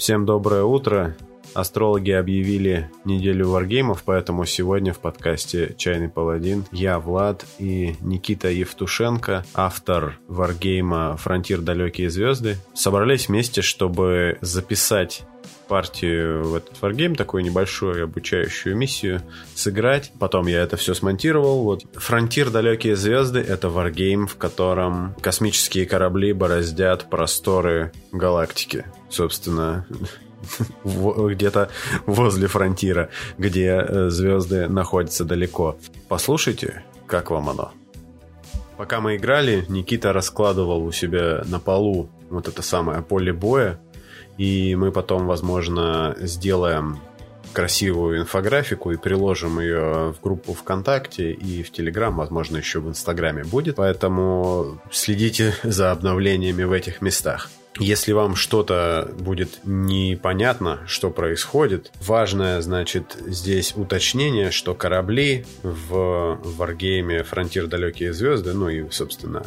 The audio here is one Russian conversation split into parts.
Всем доброе утро. Астрологи объявили неделю варгеймов, поэтому сегодня в подкасте «Чайный паладин» я, Влад и Никита Евтушенко, автор варгейма «Фронтир. Далекие звезды», собрались вместе, чтобы записать партию в этот варгейм, такую небольшую обучающую миссию, сыграть. Потом я это все смонтировал. Вот. Фронтир Далекие звезды — это варгейм, в котором космические корабли бороздят просторы галактики. Собственно, где-то возле фронтира, где э, звезды находятся далеко. Послушайте, как вам оно. Пока мы играли, Никита раскладывал у себя на полу вот это самое поле боя, и мы потом, возможно, сделаем красивую инфографику и приложим ее в группу ВКонтакте и в Телеграм, возможно, еще в Инстаграме будет. Поэтому следите за обновлениями в этих местах. Если вам что-то будет непонятно, что происходит, важное, значит, здесь уточнение, что корабли в варгейме «Фронтир. Далекие звезды», ну и, собственно,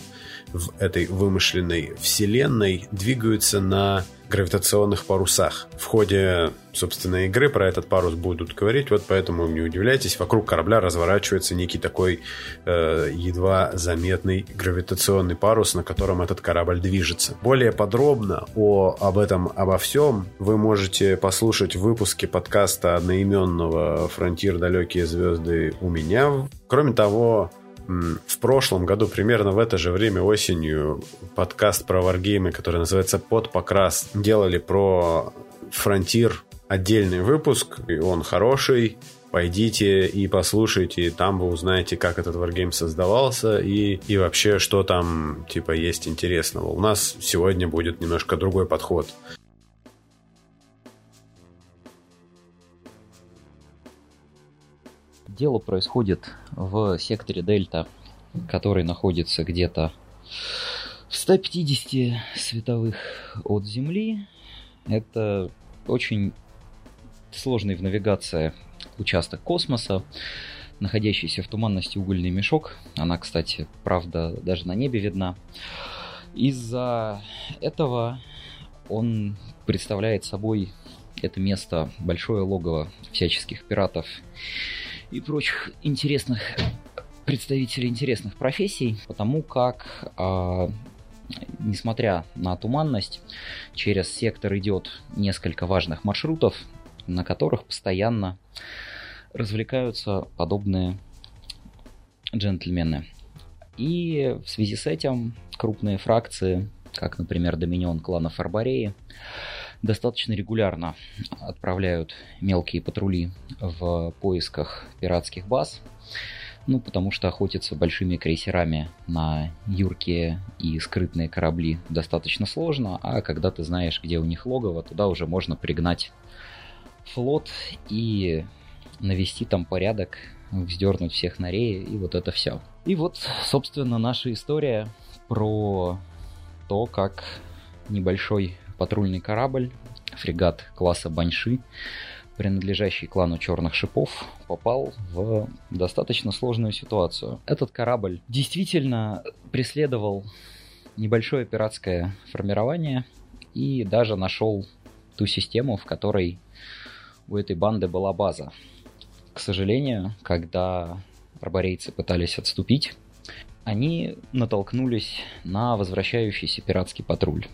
в этой вымышленной вселенной двигаются на гравитационных парусах. В ходе, собственно, игры про этот парус будут говорить, вот поэтому не удивляйтесь, вокруг корабля разворачивается некий такой э, едва заметный гравитационный парус, на котором этот корабль движется. Более подробно о, об этом, обо всем вы можете послушать в выпуске подкаста одноименного «Фронтир. Далекие звезды» у меня. Кроме того, в прошлом году, примерно в это же время осенью, подкаст про варгеймы, который называется «Под покрас», делали про Фронтир отдельный выпуск, и он хороший. Пойдите и послушайте, там вы узнаете, как этот варгейм создавался и, и вообще, что там типа есть интересного. У нас сегодня будет немножко другой подход. Дело происходит в секторе Дельта, который находится где-то в 150 световых от Земли. Это очень сложный в навигации участок космоса, находящийся в туманности угольный мешок. Она, кстати, правда, даже на небе видна. Из-за этого он представляет собой это место большое логово всяческих пиратов и прочих интересных представителей интересных профессий, потому как, э, несмотря на туманность, через сектор идет несколько важных маршрутов, на которых постоянно развлекаются подобные джентльмены. И в связи с этим крупные фракции, как, например, Доминион клана Фарбареи, достаточно регулярно отправляют мелкие патрули в поисках пиратских баз. Ну, потому что охотиться большими крейсерами на юркие и скрытные корабли достаточно сложно, а когда ты знаешь, где у них логово, туда уже можно пригнать флот и навести там порядок, вздернуть всех на реи, и вот это все. И вот, собственно, наша история про то, как небольшой патрульный корабль, фрегат класса Баньши, принадлежащий клану Черных Шипов, попал в достаточно сложную ситуацию. Этот корабль действительно преследовал небольшое пиратское формирование и даже нашел ту систему, в которой у этой банды была база. К сожалению, когда арборейцы пытались отступить, они натолкнулись на возвращающийся пиратский патруль.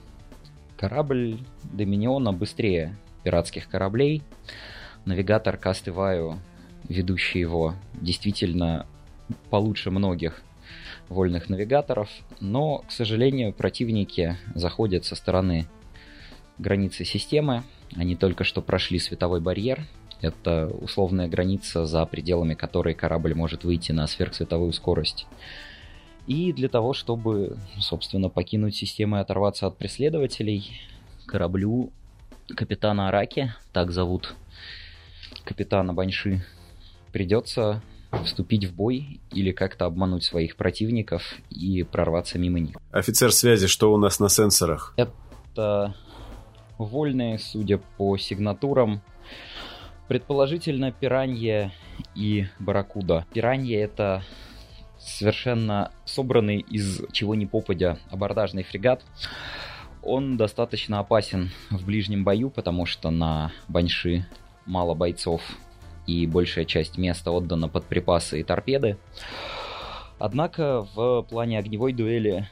Корабль Доминиона быстрее пиратских кораблей. Навигатор Касты Ваю, ведущий его, действительно получше многих вольных навигаторов, но, к сожалению, противники заходят со стороны границы системы. Они только что прошли световой барьер. Это условная граница, за пределами которой корабль может выйти на сверхсветовую скорость. И для того, чтобы, собственно, покинуть систему и оторваться от преследователей, кораблю капитана Араки, так зовут капитана Баньши, придется вступить в бой или как-то обмануть своих противников и прорваться мимо них. Офицер связи, что у нас на сенсорах? Это вольные, судя по сигнатурам, предположительно пиранья и барракуда. Пиранья это совершенно собранный из чего ни попадя абордажный фрегат. Он достаточно опасен в ближнем бою, потому что на Баньши мало бойцов и большая часть места отдана под припасы и торпеды. Однако в плане огневой дуэли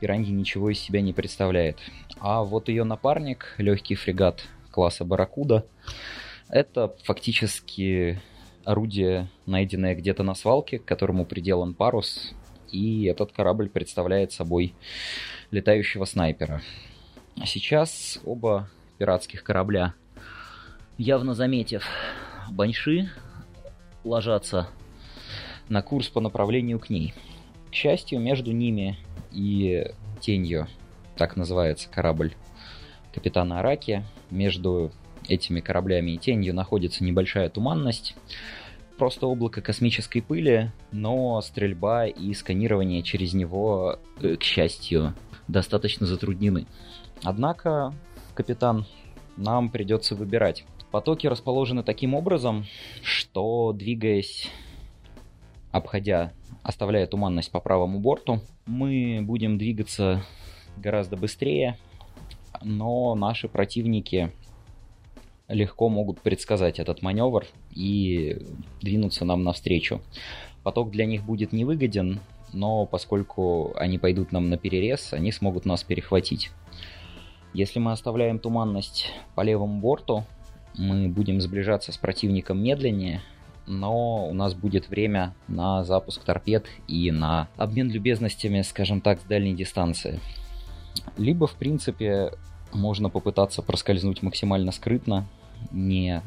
Пираньи ничего из себя не представляет. А вот ее напарник, легкий фрегат класса Барракуда, это фактически орудие, найденное где-то на свалке, к которому приделан парус, и этот корабль представляет собой летающего снайпера. А сейчас оба пиратских корабля, явно заметив баньши, ложатся на курс по направлению к ней. К счастью, между ними и тенью, так называется корабль капитана Араки, между этими кораблями и тенью находится небольшая туманность, просто облако космической пыли, но стрельба и сканирование через него, э, к счастью, достаточно затруднены. Однако, капитан, нам придется выбирать. Потоки расположены таким образом, что двигаясь, обходя, оставляя туманность по правому борту, мы будем двигаться гораздо быстрее, но наши противники легко могут предсказать этот маневр и двинуться нам навстречу. Поток для них будет невыгоден, но поскольку они пойдут нам на перерез, они смогут нас перехватить. Если мы оставляем туманность по левому борту, мы будем сближаться с противником медленнее, но у нас будет время на запуск торпед и на обмен любезностями, скажем так, с дальней дистанции. Либо, в принципе, можно попытаться проскользнуть максимально скрытно, не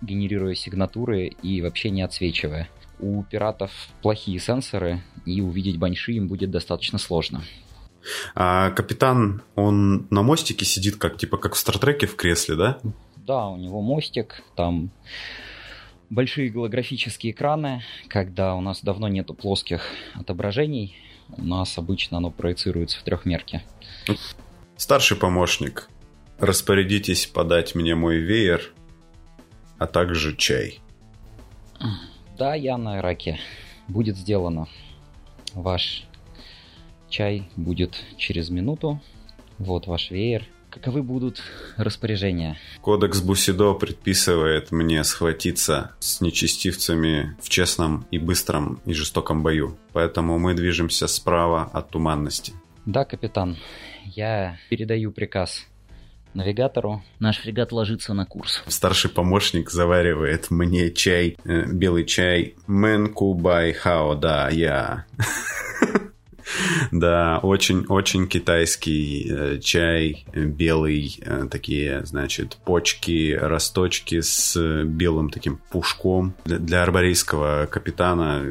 генерируя сигнатуры и вообще не отсвечивая. У пиратов плохие сенсоры, и увидеть баньши им будет достаточно сложно. А капитан, он на мостике сидит, как типа как в Стартреке в кресле, да? Да, у него мостик, там большие голографические экраны, когда у нас давно нету плоских отображений, у нас обычно оно проецируется в трехмерке. Старший помощник, распорядитесь подать мне мой веер, а также чай. Да, я на Ираке. Будет сделано. Ваш чай будет через минуту. Вот ваш веер. Каковы будут распоряжения? Кодекс Бусидо предписывает мне схватиться с нечестивцами в честном и быстром и жестоком бою. Поэтому мы движемся справа от туманности. Да, капитан. Я передаю приказ навигатору. Наш фрегат ложится на курс. Старший помощник заваривает мне чай, э, белый чай. Мэнку бай хао, да, я. Да, очень-очень китайский э, чай, белый, э, такие, значит, почки, росточки с белым таким пушком. Для арборейского капитана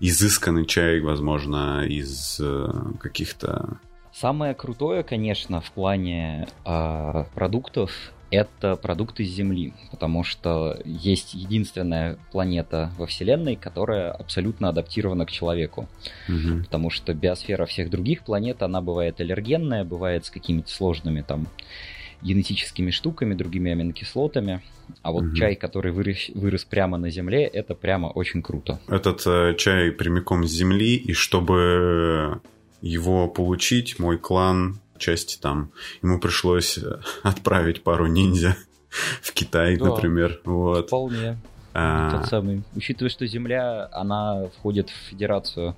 изысканный чай, возможно, из э, каких-то... Самое крутое, конечно, в плане э, продуктов это продукты Земли, потому что есть единственная планета во Вселенной, которая абсолютно адаптирована к человеку. Угу. Потому что биосфера всех других планет, она бывает аллергенная, бывает с какими-то сложными там генетическими штуками, другими аминокислотами. А вот угу. чай, который вырос, вырос прямо на Земле, это прямо очень круто. Этот э, чай прямиком с Земли, и чтобы его получить, мой клан части там ему пришлось э, отправить пару ниндзя в Китай, да, например. Вот. Вполне. А... Тот самый. Учитывая, что Земля, она входит в федерацию,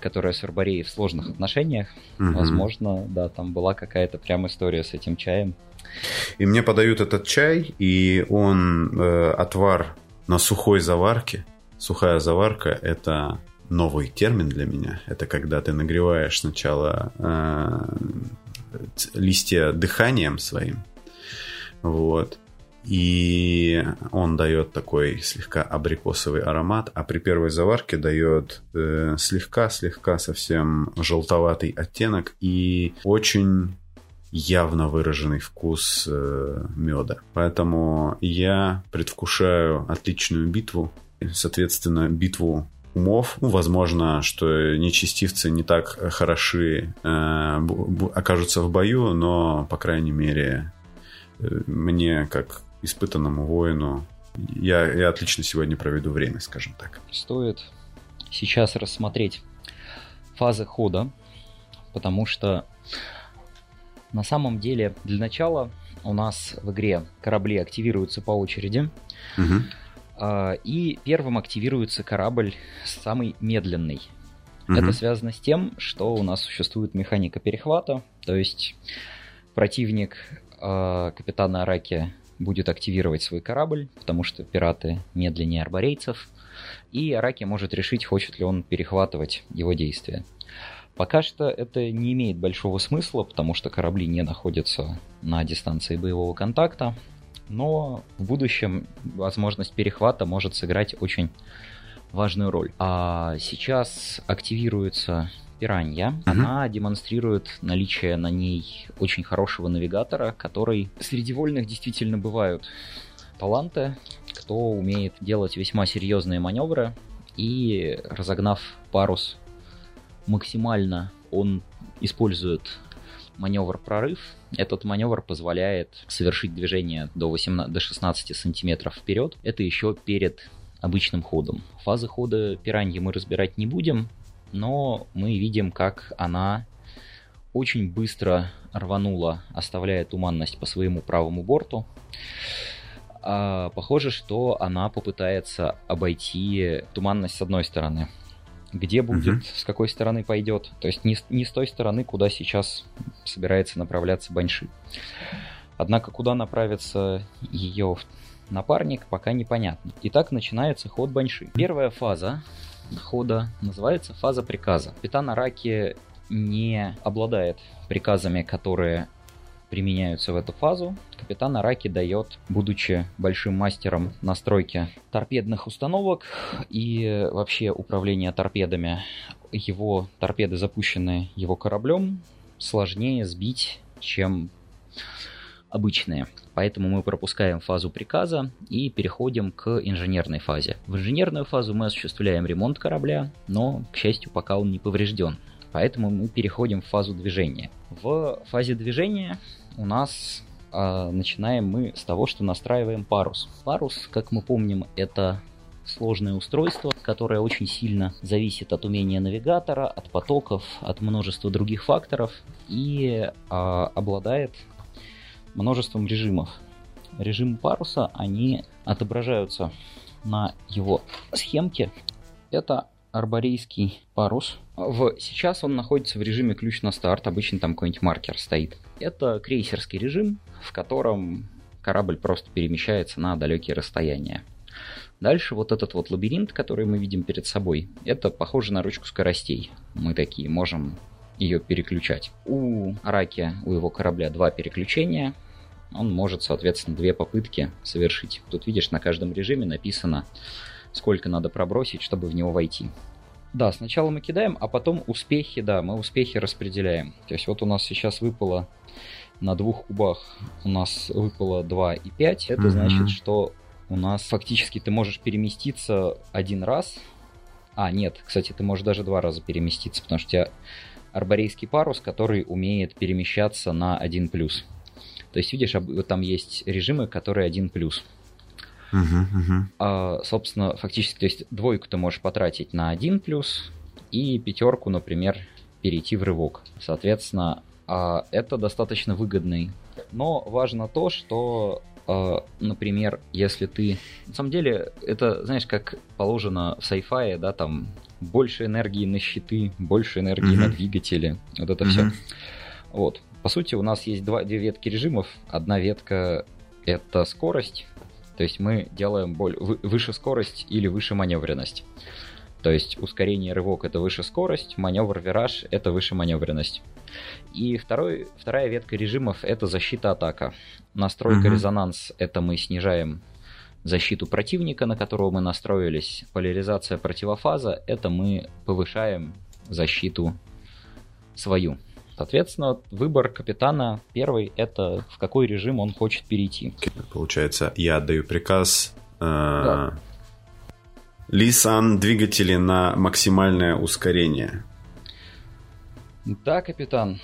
которая с Арбореей в сложных отношениях, угу. возможно, да, там была какая-то прям история с этим чаем. И мне подают этот чай, и он э, отвар на сухой заварке. Сухая заварка – это новый термин для меня. Это когда ты нагреваешь сначала э, листья дыханием своим. Вот. И он дает такой слегка абрикосовый аромат, а при первой заварке дает э, слегка-слегка совсем желтоватый оттенок и очень явно выраженный вкус э, меда. Поэтому я предвкушаю отличную битву, соответственно, битву умов. Ну, возможно, что нечестивцы не так хороши э, окажутся в бою, но, по крайней мере, э, мне, как испытанному воину, я, я отлично сегодня проведу время, скажем так. Стоит сейчас рассмотреть фазы хода, потому что На самом деле, для начала у нас в игре корабли активируются по очереди. Угу. И первым активируется корабль самый медленный. Угу. Это связано с тем, что у нас существует механика перехвата, то есть противник э, капитана Араки будет активировать свой корабль, потому что пираты медленнее арборейцев, и Араки может решить, хочет ли он перехватывать его действия. Пока что это не имеет большого смысла, потому что корабли не находятся на дистанции боевого контакта, но в будущем возможность перехвата может сыграть очень важную роль. А сейчас активируется пиранья. Uh-huh. Она демонстрирует наличие на ней очень хорошего навигатора, который среди вольных действительно бывают таланты, кто умеет делать весьма серьезные маневры и разогнав парус максимально он использует маневр прорыв. Этот маневр позволяет совершить движение до, 18, до 16 сантиметров вперед. Это еще перед обычным ходом. Фазы хода пираньи мы разбирать не будем, но мы видим, как она очень быстро рванула, оставляя туманность по своему правому борту. А, похоже, что она попытается обойти туманность с одной стороны где будет, угу. с какой стороны пойдет. То есть не, не с той стороны, куда сейчас собирается направляться Банши. Однако куда направится ее напарник, пока непонятно. Итак, начинается ход Банши. Первая фаза хода называется фаза приказа. Капитан Араки не обладает приказами, которые применяются в эту фазу, капитан Араки дает, будучи большим мастером настройки торпедных установок и вообще управления торпедами, его торпеды, запущенные его кораблем, сложнее сбить, чем обычные. Поэтому мы пропускаем фазу приказа и переходим к инженерной фазе. В инженерную фазу мы осуществляем ремонт корабля, но, к счастью, пока он не поврежден. Поэтому мы переходим в фазу движения. В фазе движения у нас э, начинаем мы с того, что настраиваем парус. Парус, как мы помним, это сложное устройство, которое очень сильно зависит от умения навигатора, от потоков, от множества других факторов и э, обладает множеством режимов. Режимы паруса, они отображаются на его схемке. Это арборейский парус. В... Сейчас он находится в режиме ключ на старт, обычно там какой-нибудь маркер стоит. Это крейсерский режим, в котором корабль просто перемещается на далекие расстояния. Дальше вот этот вот лабиринт, который мы видим перед собой, это похоже на ручку скоростей. Мы такие можем ее переключать. У Араки, у его корабля два переключения. Он может, соответственно, две попытки совершить. Тут видишь, на каждом режиме написано сколько надо пробросить, чтобы в него войти. Да, сначала мы кидаем, а потом успехи, да, мы успехи распределяем. То есть вот у нас сейчас выпало на двух кубах, у нас выпало 2 и 5. Это mm-hmm. значит, что у нас фактически ты можешь переместиться один раз. А, нет, кстати, ты можешь даже два раза переместиться, потому что у тебя арборейский парус, который умеет перемещаться на 1+. То есть, видишь, там есть режимы, которые 1+. Uh-huh, А, собственно, фактически, то есть двойку ты можешь потратить на один плюс, и пятерку, например, перейти в рывок. Соответственно, а, это достаточно выгодный. Но важно то, что Uh, например, если ты... На самом деле, это, знаешь, как положено в sci да, там больше энергии на щиты, больше энергии mm-hmm. на двигатели, вот это mm-hmm. все. Вот. По сути, у нас есть два, две ветки режимов. Одна ветка — это скорость, то есть мы делаем боль, выше скорость или выше маневренность. То есть ускорение рывок это выше скорость, маневр вираж это выше маневренность. И второй, вторая ветка режимов это защита атака. Настройка угу. резонанс это мы снижаем защиту противника, на которого мы настроились. Поляризация противофаза это мы повышаем защиту свою. Соответственно, выбор капитана первый – это в какой режим он хочет перейти. Получается, я отдаю приказ э, да. Лисан двигатели на максимальное ускорение. Да, капитан.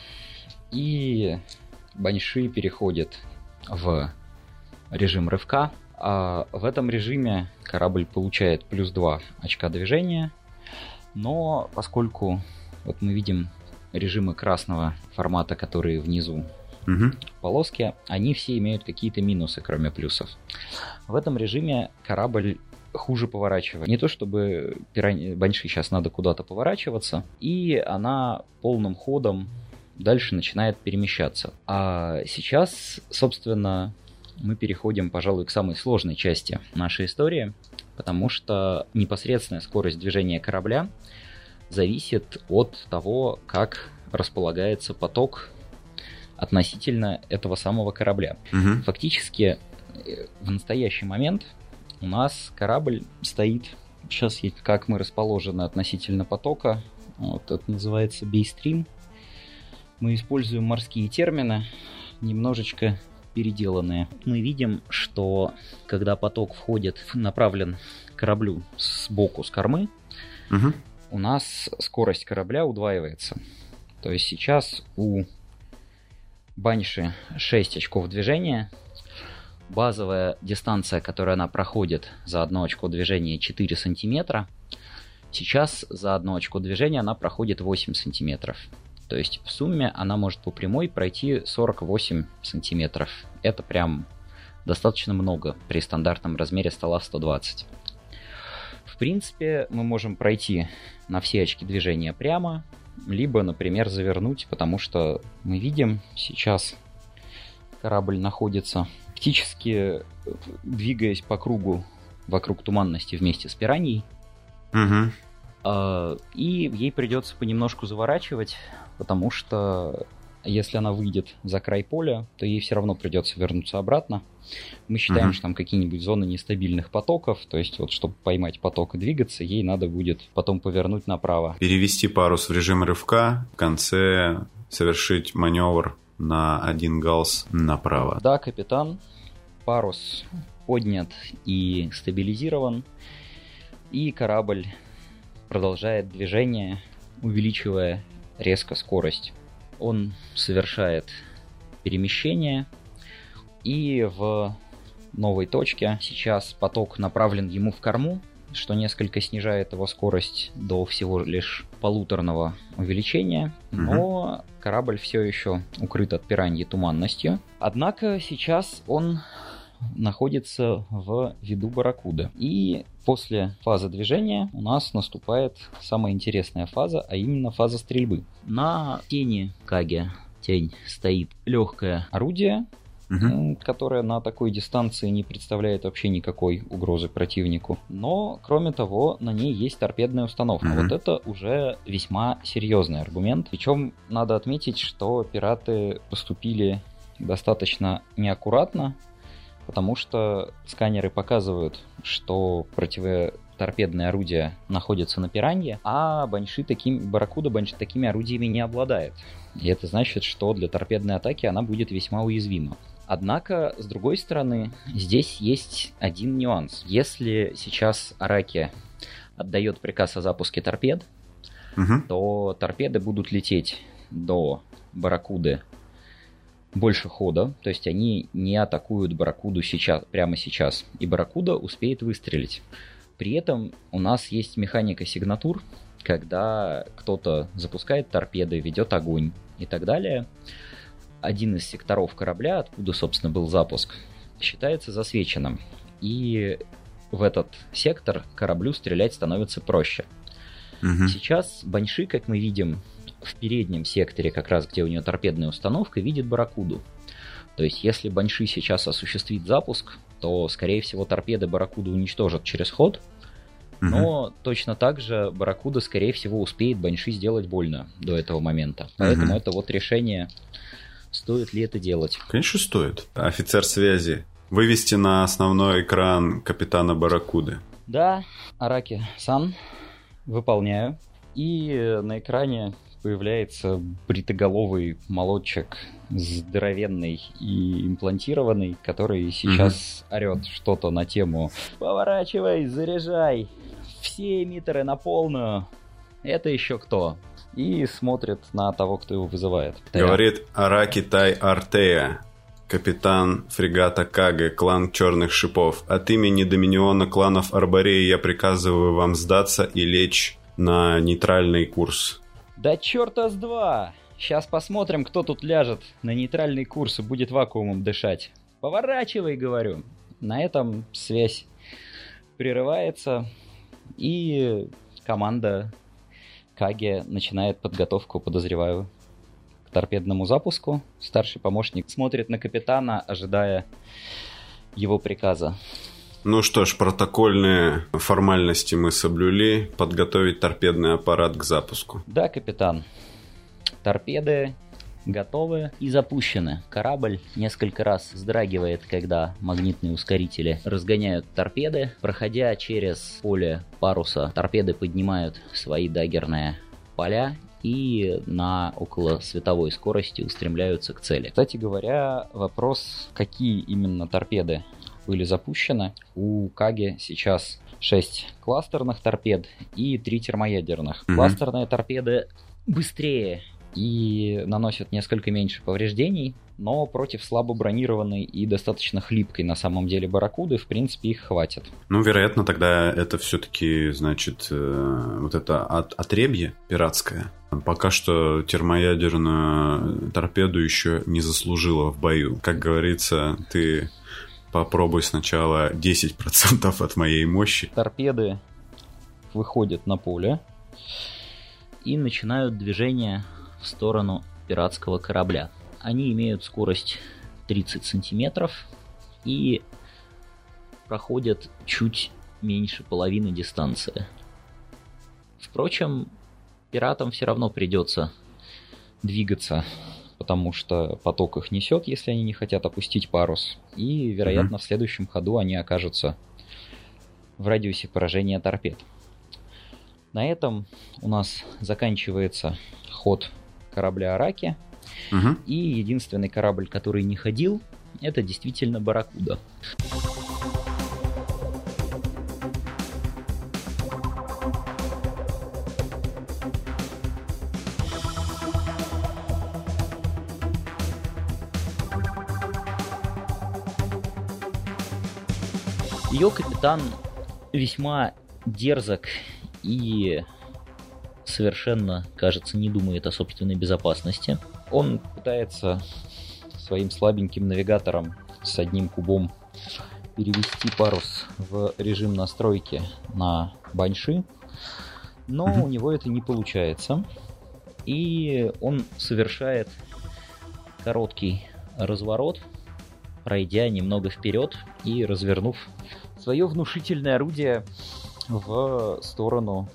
И Баньши переходит в режим рывка. А в этом режиме корабль получает плюс 2 очка движения. Но поскольку вот мы видим режимы красного формата, которые внизу угу. полоски, они все имеют какие-то минусы, кроме плюсов. В этом режиме корабль хуже поворачивает. Не то чтобы пирань... Банши сейчас надо куда-то поворачиваться, и она полным ходом дальше начинает перемещаться. А сейчас, собственно, мы переходим, пожалуй, к самой сложной части нашей истории, потому что непосредственная скорость движения корабля зависит от того, как располагается поток относительно этого самого корабля. Угу. Фактически э, в настоящий момент у нас корабль стоит, сейчас как мы расположены относительно потока, вот это называется бейстрим. Мы используем морские термины, немножечко переделанные. Мы видим, что когда поток входит, направлен к кораблю сбоку, с кормы, угу. У нас скорость корабля удваивается. То есть сейчас у Банши 6 очков движения, базовая дистанция, которую она проходит за одно очко движения 4 сантиметра, сейчас за одно очко движения она проходит 8 сантиметров. То есть в сумме она может по прямой пройти 48 сантиметров. Это прям достаточно много при стандартном размере стола 120. В принципе, мы можем пройти на все очки движения прямо, либо, например, завернуть, потому что мы видим сейчас корабль находится фактически двигаясь по кругу вокруг туманности вместе с пираньей. Угу. И ей придется понемножку заворачивать, потому что если она выйдет за край поля, то ей все равно придется вернуться обратно. Мы считаем, угу. что там какие-нибудь зоны нестабильных потоков, то есть вот чтобы поймать поток и двигаться, ей надо будет потом повернуть направо. Перевести парус в режим рывка, в конце совершить маневр на один галс направо. Да, капитан. Парус поднят и стабилизирован. И корабль продолжает движение, увеличивая резко скорость. Он совершает перемещение, и в новой точке сейчас поток направлен ему в корму, что несколько снижает его скорость до всего лишь полуторного увеличения, но угу. корабль все еще укрыт от пираньи туманностью. Однако сейчас он находится в виду барракуда. И после фазы движения у нас наступает самая интересная фаза, а именно фаза стрельбы. На тени Каги тень стоит легкое орудие, угу. которая на такой дистанции не представляет вообще никакой угрозы противнику. Но, кроме того, на ней есть торпедная установка. Угу. Вот это уже весьма серьезный аргумент. Причем надо отметить, что пираты поступили достаточно неаккуратно, потому что сканеры показывают, что противоторпедные орудия находятся на пиранье, а баньши таким, барракуда баньши такими орудиями не обладает. И это значит, что для торпедной атаки она будет весьма уязвима. Однако, с другой стороны, здесь есть один нюанс. Если сейчас Араки отдает приказ о запуске торпед, угу. то торпеды будут лететь до Барракуды больше хода, то есть они не атакуют Барракуду сейчас, прямо сейчас, и Барракуда успеет выстрелить. При этом у нас есть механика сигнатур, когда кто-то запускает торпеды, ведет огонь и так далее один из секторов корабля, откуда, собственно, был запуск, считается засвеченным. И в этот сектор кораблю стрелять становится проще. Угу. Сейчас Баньши, как мы видим, в переднем секторе, как раз где у нее торпедная установка, видит Барракуду. То есть, если Баньши сейчас осуществит запуск, то, скорее всего, торпеды Барракуду уничтожат через ход. Угу. Но точно так же Барракуда, скорее всего, успеет Баньши сделать больно до этого момента. Поэтому угу. это вот решение Стоит ли это делать? Конечно, стоит. Офицер связи. Вывести на основной экран капитана Баракуды. Да, Араки Сан, выполняю. И на экране появляется бритоголовый молодчик, здоровенный и имплантированный, который сейчас угу. орет что-то на тему «Поворачивай, заряжай! Все эмиттеры на полную!» Это еще кто? и смотрит на того, кто его вызывает. Говорит Араки Тай Артея, капитан фрегата Каге, клан Черных Шипов. От имени Доминиона кланов Арбореи я приказываю вам сдаться и лечь на нейтральный курс. Да черта с два! Сейчас посмотрим, кто тут ляжет на нейтральный курс и будет вакуумом дышать. Поворачивай, говорю. На этом связь прерывается, и команда Каги начинает подготовку, подозреваю, к торпедному запуску. Старший помощник смотрит на капитана, ожидая его приказа. Ну что ж, протокольные формальности мы соблюли. Подготовить торпедный аппарат к запуску. Да, капитан. Торпеды готовы и запущены. Корабль несколько раз вздрагивает, когда магнитные ускорители разгоняют торпеды. Проходя через поле паруса, торпеды поднимают свои дагерные поля и на около световой скорости устремляются к цели. Кстати говоря, вопрос, какие именно торпеды были запущены. У Каги сейчас 6 кластерных торпед и 3 термоядерных. Mm-hmm. Кластерные торпеды быстрее и наносят несколько меньше повреждений, но против слабо бронированной и достаточно хлипкой на самом деле барракуды, в принципе, их хватит. Ну, вероятно, тогда это все-таки, значит, э, вот это от, отребье пиратское. Пока что термоядерную торпеду еще не заслужила в бою. Как говорится, ты попробуй сначала 10% от моей мощи. Торпеды выходят на поле и начинают движение в сторону пиратского корабля. Они имеют скорость 30 сантиметров и проходят чуть меньше половины дистанции. Впрочем, пиратам все равно придется двигаться, потому что поток их несет, если они не хотят опустить парус. И, вероятно, mm-hmm. в следующем ходу они окажутся в радиусе поражения торпед. На этом у нас заканчивается ход корабля Араки. Угу. И единственный корабль, который не ходил, это действительно Барракуда. Ее капитан весьма дерзок и совершенно, кажется, не думает о собственной безопасности. Он пытается своим слабеньким навигатором с одним кубом перевести парус в режим настройки на баньши, но у него это не получается. И он совершает короткий разворот, пройдя немного вперед и развернув свое внушительное орудие в сторону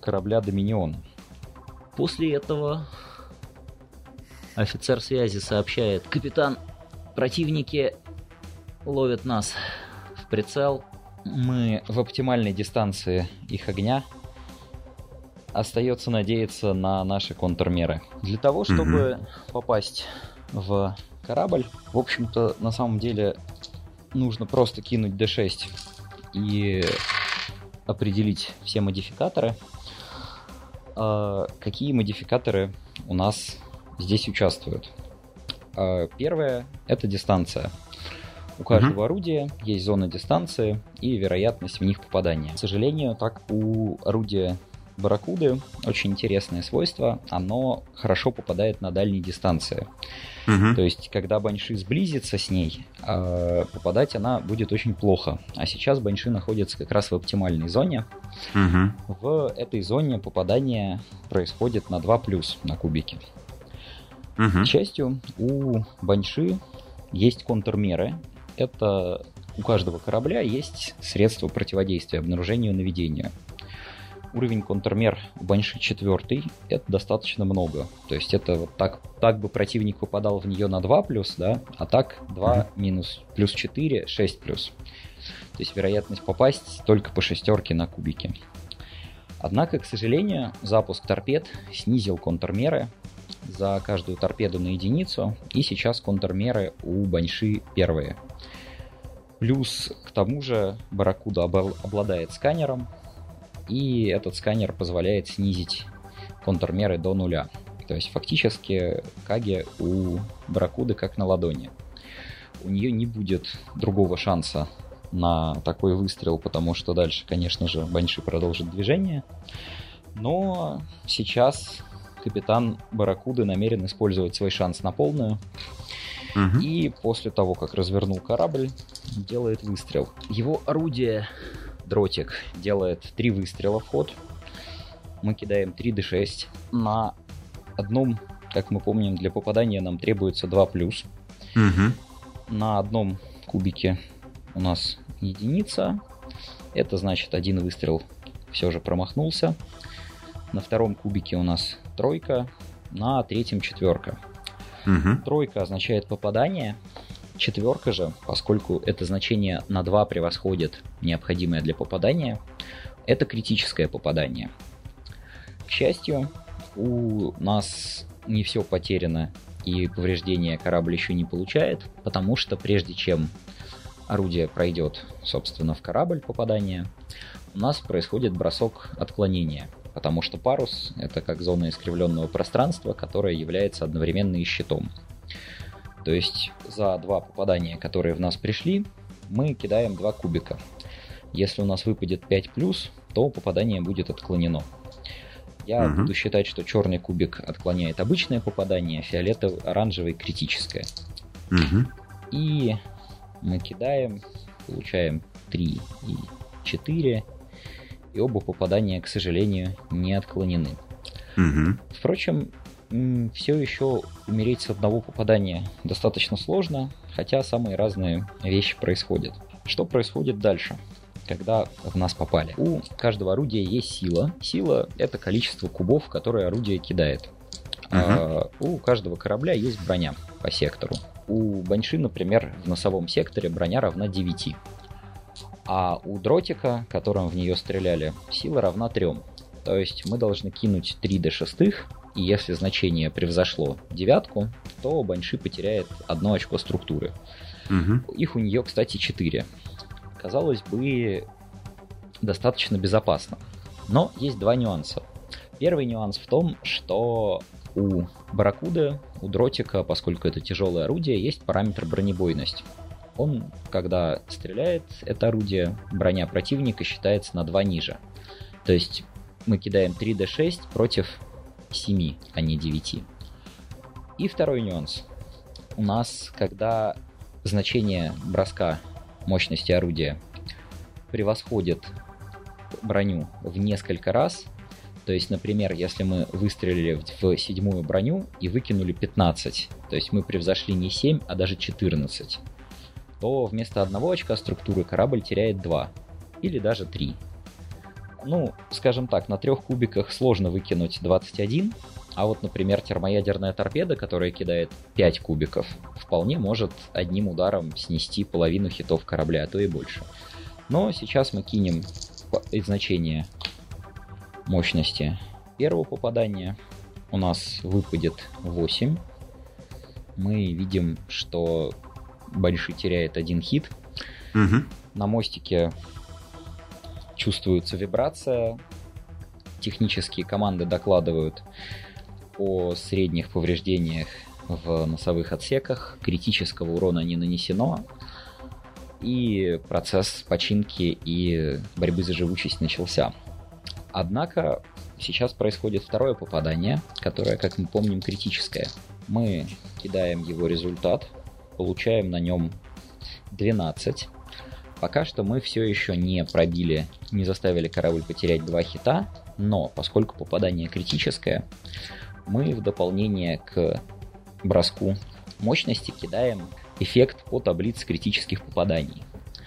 корабля Доминион. После этого офицер связи сообщает, капитан, противники ловят нас в прицел. Мы в оптимальной дистанции их огня. Остается надеяться на наши контрмеры. Для того, чтобы угу. попасть в корабль, в общем-то, на самом деле нужно просто кинуть D6 и определить все модификаторы. А, какие модификаторы у нас здесь участвуют? А, первое – это дистанция. У каждого uh-huh. орудия есть зона дистанции и вероятность в них попадания. К сожалению, так у орудия Барракуды очень интересное свойство, оно хорошо попадает на дальние дистанции. Угу. То есть, когда Банши сблизится с ней, э, попадать она будет очень плохо. А сейчас Банши находится как раз в оптимальной зоне. Угу. В этой зоне попадание происходит на 2 плюс на кубике. Угу. К счастью, у Банши есть контрмеры. Это у каждого корабля есть средства противодействия обнаружению и наведению уровень контрмер Банши 4 это достаточно много. То есть это вот так, так бы противник попадал в нее на 2 плюс, да, а так 2 mm-hmm. минус плюс 4, 6 плюс. То есть вероятность попасть только по шестерке на кубике. Однако, к сожалению, запуск торпед снизил контрмеры за каждую торпеду на единицу, и сейчас контрмеры у Баньши первые. Плюс к тому же Барракуда обладает сканером, и этот сканер позволяет снизить контрмеры до нуля. То есть фактически Каги у Барракуды как на ладони. У нее не будет другого шанса на такой выстрел, потому что дальше, конечно же, Банши продолжит движение. Но сейчас капитан Баракуды намерен использовать свой шанс на полную. Мгм. И после того, как развернул корабль, делает выстрел. Его орудие, дротик, делает три выстрела в ход. Мы кидаем 3d6. На одном, как мы помним, для попадания нам требуется 2 плюс. Мгм. На одном кубике у нас единица. Это значит, один выстрел все же промахнулся. На втором кубике у нас тройка. На третьем четверка. Мгм. Тройка означает попадание. Четверка же, поскольку это значение на 2 превосходит необходимое для попадания, это критическое попадание. К счастью, у нас не все потеряно и повреждения корабль еще не получает, потому что прежде чем орудие пройдет, собственно, в корабль попадание, у нас происходит бросок отклонения, потому что парус — это как зона искривленного пространства, которая является одновременно и щитом. То есть за два попадания, которые в нас пришли, мы кидаем два кубика. Если у нас выпадет 5+, то попадание будет отклонено. Я Мгм. буду считать, что черный кубик отклоняет обычное попадание, фиолетовый, оранжевый критическое. Мгм. И мы кидаем, получаем 3 и 4. И оба попадания, к сожалению, не отклонены. Мгм. Впрочем, все еще умереть с одного попадания достаточно сложно, хотя самые разные вещи происходят. Что происходит дальше? когда в нас попали. У каждого орудия есть сила. Сила — это количество кубов, которые орудие кидает. А, у каждого корабля есть броня по сектору. У Баньши, например, в носовом секторе броня равна 9. А у дротика, которым в нее стреляли, сила равна 3. То есть мы должны кинуть 3 до шестых, и если значение превзошло девятку, то Баньши потеряет одно очко структуры. Угу. Их у нее, кстати, 4. Казалось бы, достаточно безопасно. Но есть два нюанса. Первый нюанс в том, что у Барракуды, у дротика, поскольку это тяжелое орудие, есть параметр бронебойность. Он, когда стреляет, это орудие, броня противника считается на 2 ниже. То есть мы кидаем 3d6 против 7, а не 9. И второй нюанс. У нас, когда значение броска мощности орудия превосходит броню в несколько раз, то есть, например, если мы выстрелили в седьмую броню и выкинули 15, то есть мы превзошли не 7, а даже 14, то вместо одного очка структуры корабль теряет 2 или даже 3. Ну, скажем так, на трех кубиках сложно выкинуть 21, а вот, например, термоядерная торпеда, которая кидает 5 кубиков, вполне может одним ударом снести половину хитов корабля, а то и больше. Но сейчас мы кинем значение мощности первого попадания. У нас выпадет 8. Мы видим, что Банши теряет один хит. Угу. На мостике чувствуется вибрация. Технические команды докладывают о средних повреждениях в носовых отсеках. Критического урона не нанесено. И процесс починки и борьбы за живучесть начался. Однако сейчас происходит второе попадание, которое, как мы помним, критическое. Мы кидаем его результат, получаем на нем 12. Пока что мы все еще не пробили, не заставили корабль потерять два хита, но поскольку попадание критическое, мы в дополнение к броску мощности кидаем эффект по таблице критических попаданий.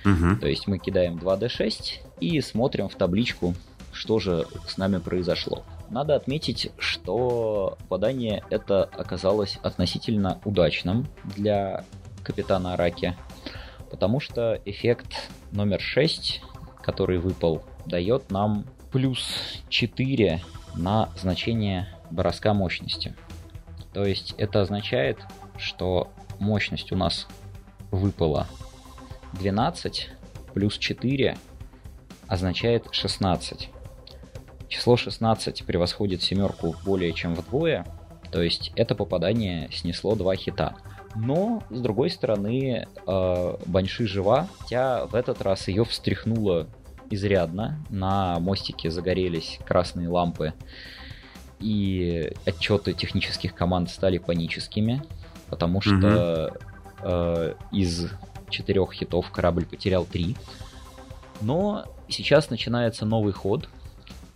Угу. То есть мы кидаем 2d6 и смотрим в табличку, что же с нами произошло. Надо отметить, что попадание это оказалось относительно удачным для капитана Араки, потому что эффект номер 6, который выпал, дает нам плюс 4 на значение броска мощности. То есть это означает, что мощность у нас выпала 12 плюс 4 означает 16. Число 16 превосходит семерку более чем вдвое, то есть это попадание снесло два хита. Но, с другой стороны, э, Баньши жива, хотя в этот раз ее встряхнуло изрядно. На мостике загорелись красные лампы, и отчеты технических команд стали паническими, потому что угу. э, из четырех хитов корабль потерял три. Но сейчас начинается новый ход,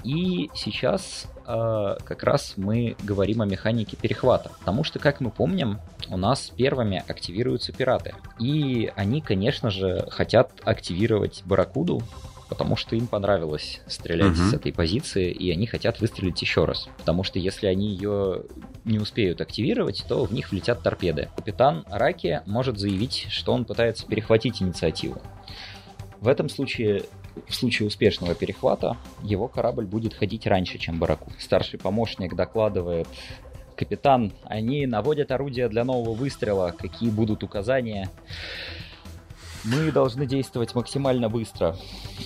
и сейчас э, как раз мы говорим о механике перехвата. Потому что, как мы помним, у нас первыми активируются пираты. И они, конечно же, хотят активировать Баракуду, потому что им понравилось стрелять угу. с этой позиции, и они хотят выстрелить еще раз. Потому что если они ее не успеют активировать, то в них влетят торпеды. Капитан Араки может заявить, что он пытается перехватить инициативу. В этом случае в случае успешного перехвата его корабль будет ходить раньше, чем Бараку. Старший помощник докладывает Капитан, они наводят орудия для нового выстрела. Какие будут указания? Мы должны действовать максимально быстро.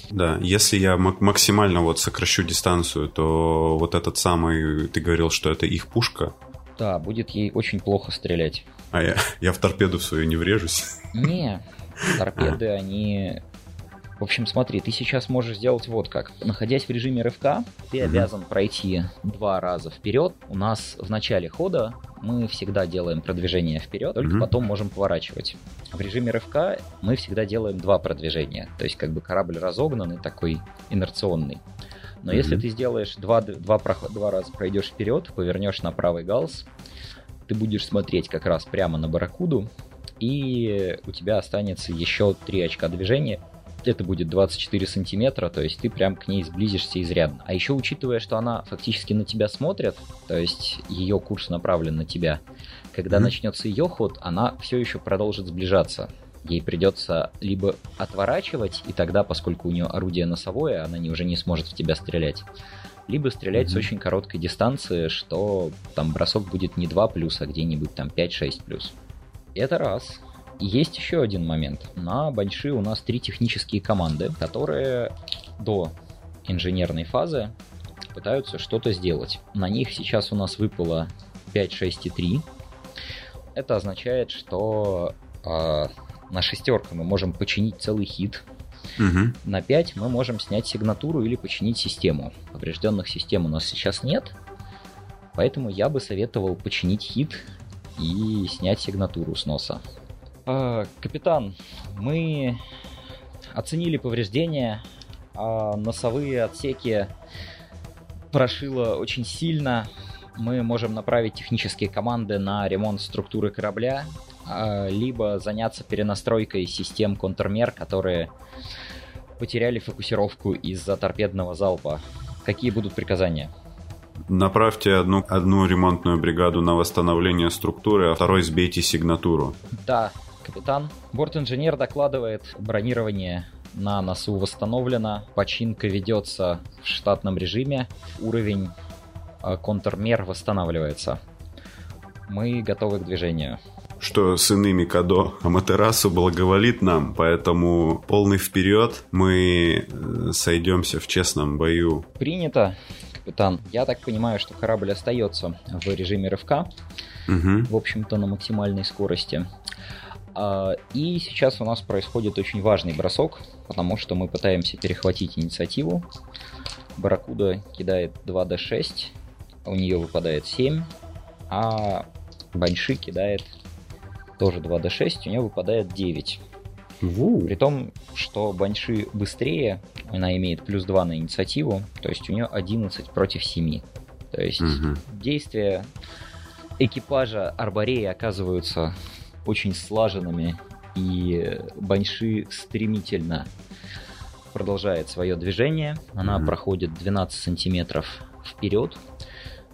Да, если я максимально вот сокращу дистанцию, то вот этот самый, ты говорил, что это их пушка. Да, будет ей очень плохо стрелять. А я, я в торпеду свою не врежусь? Не, торпеды, а. они в общем, смотри, ты сейчас можешь сделать вот как. Находясь в режиме РФК, ты угу. обязан пройти два раза вперед. У нас в начале хода мы всегда делаем продвижение вперед, только угу. потом можем поворачивать. В режиме РФК мы всегда делаем два продвижения. То есть как бы корабль разогнанный, такой инерционный. Но если ты сделаешь два, два, два раза пройдешь вперед, повернешь на правый галс, ты будешь смотреть как раз прямо на барракуду, и у тебя останется еще три очка движения, это будет 24 сантиметра, то есть ты прям к ней сблизишься изрядно. А еще учитывая, что она фактически на тебя смотрит, то есть ее курс направлен на тебя, когда mm-hmm. начнется ее ход, она все еще продолжит сближаться. Ей придется либо отворачивать, и тогда, поскольку у нее орудие носовое, она не, уже не сможет в тебя стрелять, либо стрелять mm-hmm. с очень короткой дистанции, что там бросок будет не 2 плюс, а где-нибудь там 5-6 плюс. Это раз. Есть еще один момент. На Банши у нас три технические команды, которые до инженерной фазы пытаются что-то сделать. На них сейчас у нас выпало 5, 6 и 3. Это означает, что э, на шестерку мы можем починить целый хит. Угу. На 5 мы можем снять сигнатуру или починить систему. Поврежденных систем у нас сейчас нет. Поэтому я бы советовал починить хит и снять сигнатуру с носа. А, капитан, мы оценили повреждения, а носовые отсеки прошило очень сильно. Мы можем направить технические команды на ремонт структуры корабля, а, либо заняться перенастройкой систем контрмер, которые потеряли фокусировку из-за торпедного залпа. Какие будут приказания? Направьте одну, одну ремонтную бригаду на восстановление структуры, а второй сбейте сигнатуру. Да, капитан. Борт-инженер докладывает, бронирование на носу восстановлено, починка ведется в штатном режиме, уровень э, контрмер восстанавливается. Мы готовы к движению. Что с иными Кадо Аматерасу благоволит нам, поэтому полный вперед мы э, сойдемся в честном бою. Принято, капитан. Я так понимаю, что корабль остается в режиме рывка, угу. в общем-то на максимальной скорости. А, и сейчас у нас происходит очень важный бросок, потому что мы пытаемся перехватить инициативу. Баракуда кидает 2d6, у нее выпадает 7, а Банши кидает тоже 2d6, у нее выпадает 9. У. При том, что Банши быстрее, она имеет плюс 2 на инициативу, то есть у нее 11 против 7. То есть угу. действия экипажа Арбореи оказываются очень слаженными, и Баньши стремительно продолжает свое движение. Она mm-hmm. проходит 12 сантиметров вперед,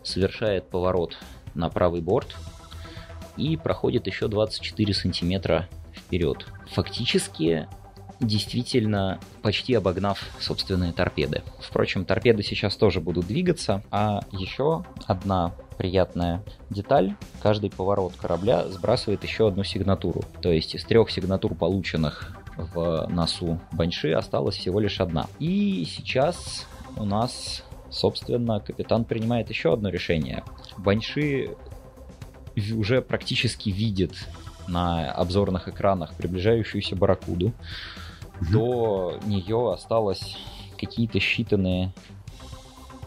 совершает поворот на правый борт и проходит еще 24 сантиметра вперед. Фактически действительно почти обогнав собственные торпеды. Впрочем, торпеды сейчас тоже будут двигаться, а еще одна приятная деталь. Каждый поворот корабля сбрасывает еще одну сигнатуру. То есть из трех сигнатур, полученных в носу Банши, осталась всего лишь одна. И сейчас у нас, собственно, капитан принимает еще одно решение. Банши уже практически видит на обзорных экранах приближающуюся барракуду. До нее осталось какие-то считанные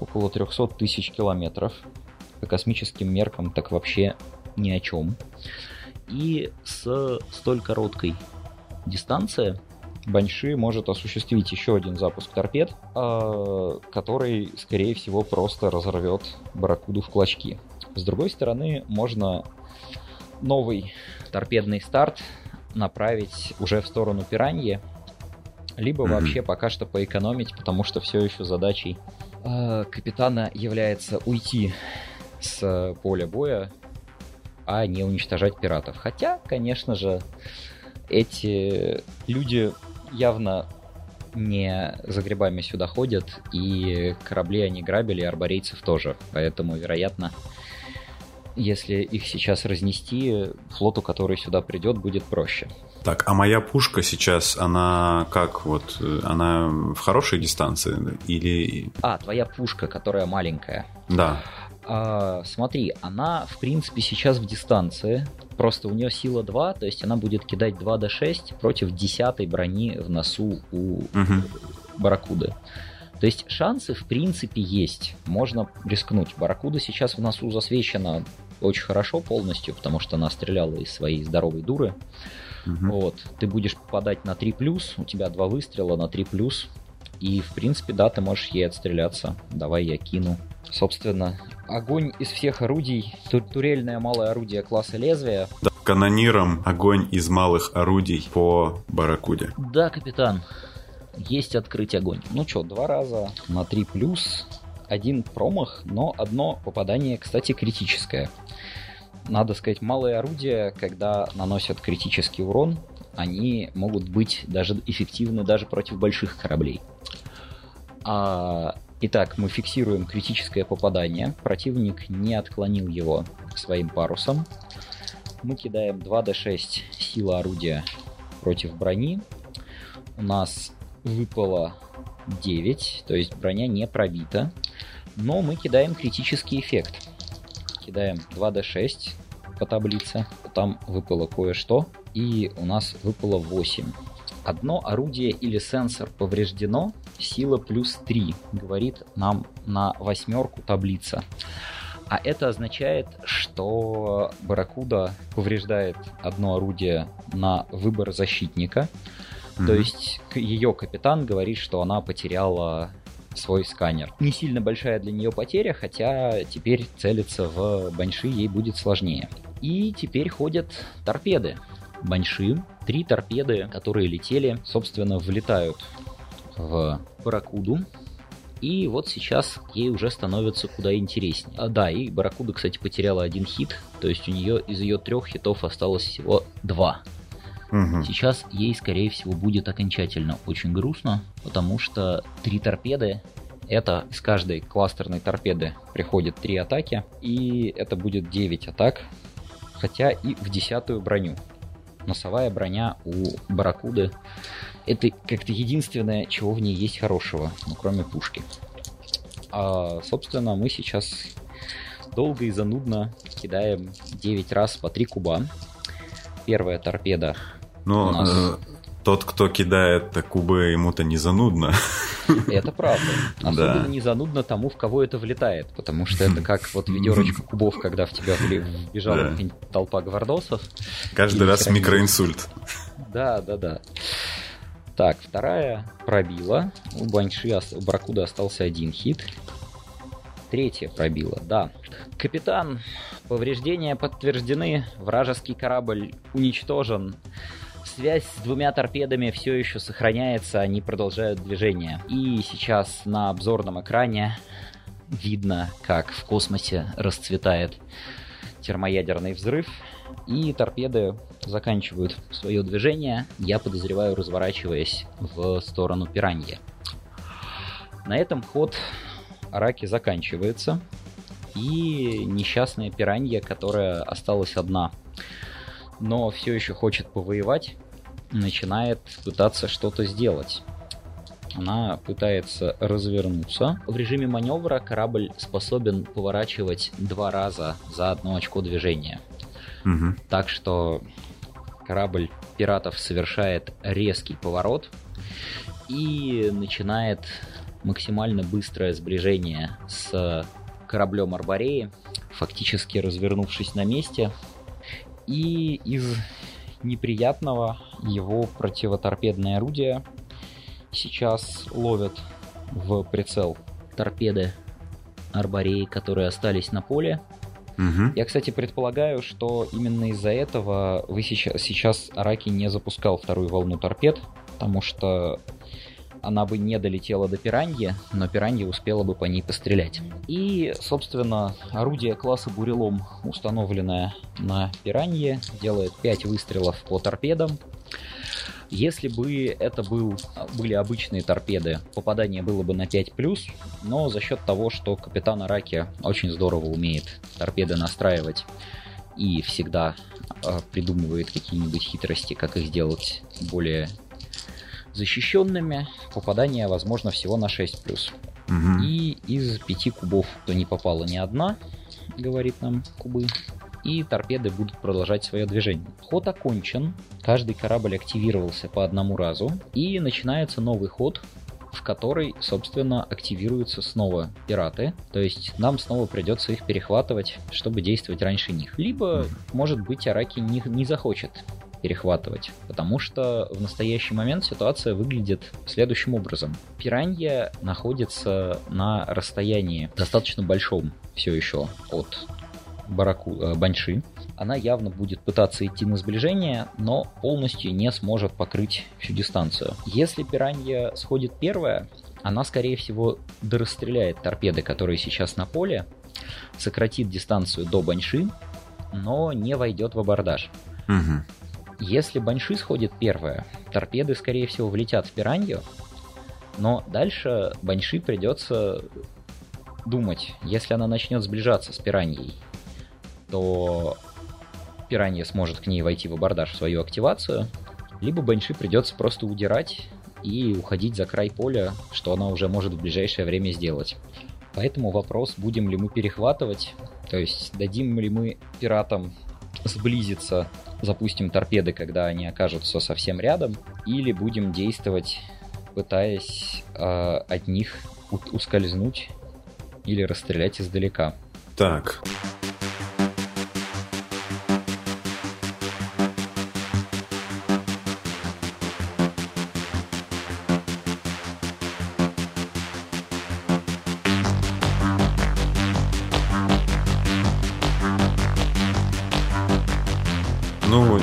около 300 тысяч километров. По космическим меркам так вообще ни о чем. И с столь короткой дистанции Банши может осуществить еще один запуск торпед, а, который, скорее всего, просто разорвет Барракуду в клочки. С другой стороны, можно новый торпедный старт направить уже в сторону пираньи, либо mm-hmm. вообще пока что поэкономить, потому что все еще задачей э, капитана является уйти с поля боя, а не уничтожать пиратов. Хотя, конечно же, эти люди явно не за грибами сюда ходят, и корабли они грабили, и арборейцев тоже. Поэтому, вероятно, если их сейчас разнести, флоту, который сюда придет, будет проще. Так, а моя пушка сейчас, она как вот, она в хорошей дистанции или... А, твоя пушка, которая маленькая. Да. А, смотри, она, в принципе, сейчас в дистанции. Просто у нее сила 2, то есть она будет кидать 2 до 6 против 10 брони в носу у угу. Барракуды. То есть шансы, в принципе, есть. Можно рискнуть. Барракуда сейчас в носу засвечена очень хорошо полностью, потому что она стреляла из своей здоровой дуры. Угу. Вот. Ты будешь попадать на 3 у тебя два выстрела на 3 и, в принципе, да, ты можешь ей отстреляться. Давай я кину. Собственно, огонь из всех орудий, турельное малое орудие класса лезвия. Да, канониром огонь из малых орудий по Барракуде. Да, капитан. Есть открыть огонь. Ну что, два раза на 3 плюс. Один промах, но одно попадание, кстати, критическое. Надо сказать, малые орудия, когда наносят критический урон, они могут быть даже эффективны даже против больших кораблей. А, итак, мы фиксируем критическое попадание. Противник не отклонил его своим парусом. Мы кидаем 2d6 сила орудия против брони. У нас выпало 9, то есть броня не пробита. Но мы кидаем критический эффект. Кидаем 2d6 по таблице. Там выпало кое-что. И у нас выпало 8. Одно орудие или сенсор повреждено, сила плюс 3, говорит нам на восьмерку таблица. А это означает, что Барракуда повреждает одно орудие на выбор защитника. Mm-hmm. То есть ее капитан говорит, что она потеряла свой сканер. Не сильно большая для нее потеря, хотя теперь целиться в Банши ей будет сложнее. И теперь ходят торпеды. Банши, три торпеды, которые летели, собственно, влетают в Барракуду. И вот сейчас ей уже становится куда интереснее. А, да, и Барракуда, кстати, потеряла один хит. То есть у нее из ее трех хитов осталось всего два. Угу. Сейчас ей, скорее всего, будет окончательно очень грустно, потому что три торпеды это из каждой кластерной торпеды приходит три атаки, и это будет 9 атак, хотя и в десятую броню носовая броня у Барракуды это как-то единственное, чего в ней есть хорошего, ну, кроме пушки. А, собственно, мы сейчас долго и занудно кидаем 9 раз по 3 куба. Первая торпеда Но нас... э, тот, кто кидает кубы, ему-то не занудно. Это правда. Особенно да. не занудно тому, в кого это влетает, потому что это как вот ведерочка кубов, когда в тебя вбежала да. толпа гвардосов. Каждый раз микроинсульт. Да, да, да. Так, вторая пробила. У Банши, у Баракуда остался один хит. Третья пробила, да. Капитан, повреждения подтверждены. Вражеский корабль уничтожен связь с двумя торпедами все еще сохраняется, они продолжают движение. И сейчас на обзорном экране видно, как в космосе расцветает термоядерный взрыв, и торпеды заканчивают свое движение, я подозреваю, разворачиваясь в сторону пираньи. На этом ход Араки заканчивается, и несчастная пиранья, которая осталась одна но все еще хочет повоевать, начинает пытаться что-то сделать. Она пытается развернуться. В режиме маневра корабль способен поворачивать два раза за одно очко движения. Угу. Так что корабль пиратов совершает резкий поворот и начинает максимально быстрое сближение с кораблем Арбореи, фактически развернувшись на месте. И из неприятного его противоторпедное орудие сейчас ловят в прицел торпеды Арбореи, которые остались на поле. Угу. Я, кстати, предполагаю, что именно из-за этого вы сейчас, сейчас Араки не запускал вторую волну торпед, потому что она бы не долетела до пираньи, но пиранья успела бы по ней пострелять. И, собственно, орудие класса Бурелом, установленное на пиранье, делает 5 выстрелов по торпедам. Если бы это был, были обычные торпеды, попадание было бы на 5+, но за счет того, что капитан Араки очень здорово умеет торпеды настраивать и всегда э, придумывает какие-нибудь хитрости, как их сделать более защищенными, попадание возможно всего на 6 плюс. Угу. И из пяти кубов то не попала ни одна, говорит нам кубы. И торпеды будут продолжать свое движение. Ход окончен, каждый корабль активировался по одному разу, и начинается новый ход, в который, собственно, активируются снова пираты. То есть нам снова придется их перехватывать, чтобы действовать раньше них. Либо, может быть, Араки не, не захочет перехватывать, потому что в настоящий момент ситуация выглядит следующим образом. Пиранья находится на расстоянии достаточно большом все еще от бараку, э, баньши. Она явно будет пытаться идти на сближение, но полностью не сможет покрыть всю дистанцию. Если пиранья сходит первая, она, скорее всего, дорастреляет торпеды, которые сейчас на поле, сократит дистанцию до баньши, но не войдет в абордаж. Угу. Если Банши сходит первая, торпеды, скорее всего, влетят в пиранью, но дальше Банши придется думать, если она начнет сближаться с пираньей, то пиранья сможет к ней войти в абордаж в свою активацию, либо Банши придется просто удирать и уходить за край поля, что она уже может в ближайшее время сделать. Поэтому вопрос, будем ли мы перехватывать, то есть дадим ли мы пиратам сблизиться запустим торпеды, когда они окажутся совсем рядом, или будем действовать, пытаясь э, от них ускользнуть или расстрелять издалека. Так.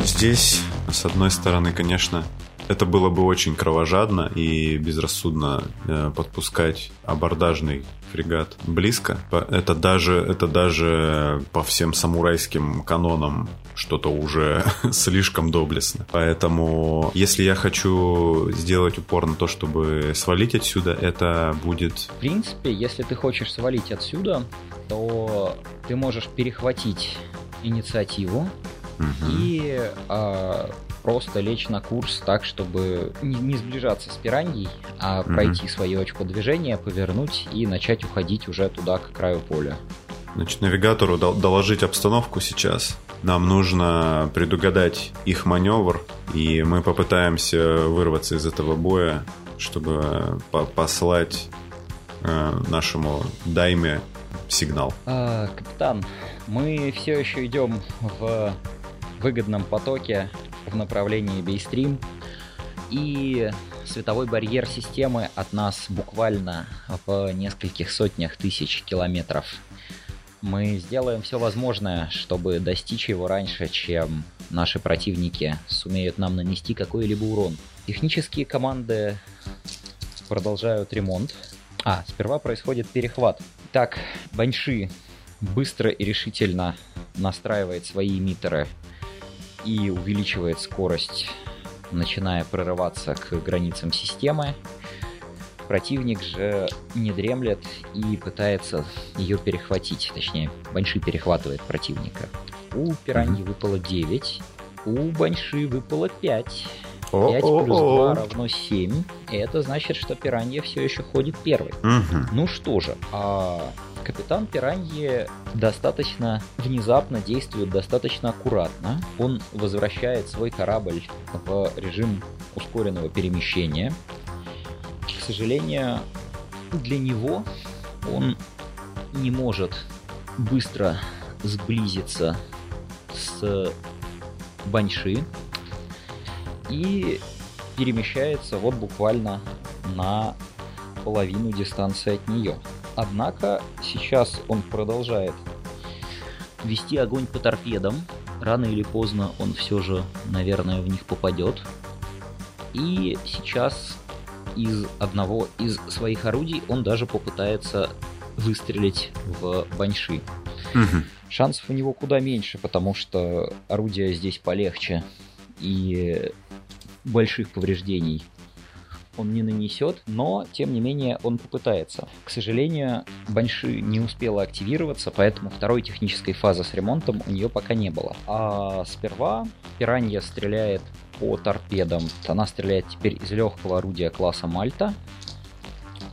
Здесь, с одной стороны, конечно, это было бы очень кровожадно и безрассудно э, подпускать абордажный фрегат близко. Это даже, это даже по всем самурайским канонам что-то уже слишком доблестно. Поэтому, если я хочу сделать упор на то, чтобы свалить отсюда, это будет... В принципе, если ты хочешь свалить отсюда, то ты можешь перехватить инициативу, и а, просто лечь на курс так, чтобы не, не сближаться с пираньей, а угу. пройти свое очко движения, повернуть и начать уходить уже туда, к краю поля. Значит, навигатору доложить обстановку сейчас. Нам нужно предугадать их маневр, и мы попытаемся вырваться из этого боя, чтобы по послать э, нашему дайме сигнал. А, капитан, мы все еще идем в выгодном потоке в направлении бейстрим. И световой барьер системы от нас буквально в нескольких сотнях тысяч километров. Мы сделаем все возможное, чтобы достичь его раньше, чем наши противники сумеют нам нанести какой-либо урон. Технические команды продолжают ремонт. А, сперва происходит перехват. Так, Баньши быстро и решительно настраивает свои эмиттеры и увеличивает скорость, начиная прорываться к границам системы. Противник же не дремлет и пытается ее перехватить, точнее, Банши перехватывает противника. У Пираньи выпало 9, у Банши выпало 5. 5 плюс 2 равно 7. И это значит, что Пиранья все еще ходит первый. Ну что же, а Капитан Пираньи достаточно внезапно действует, достаточно аккуратно. Он возвращает свой корабль в режим ускоренного перемещения. К сожалению, для него он не может быстро сблизиться с Баньши и перемещается вот буквально на половину дистанции от нее. Однако сейчас он продолжает вести огонь по торпедам. Рано или поздно он все же, наверное, в них попадет. И сейчас из одного из своих орудий он даже попытается выстрелить в Баньши. Мгм. Шансов у него куда меньше, потому что орудие здесь полегче и больших повреждений он не нанесет, но тем не менее он попытается. К сожалению, Банши не успела активироваться, поэтому второй технической фазы с ремонтом у нее пока не было. А сперва Пиранья стреляет по торпедам. Она стреляет теперь из легкого орудия класса Мальта.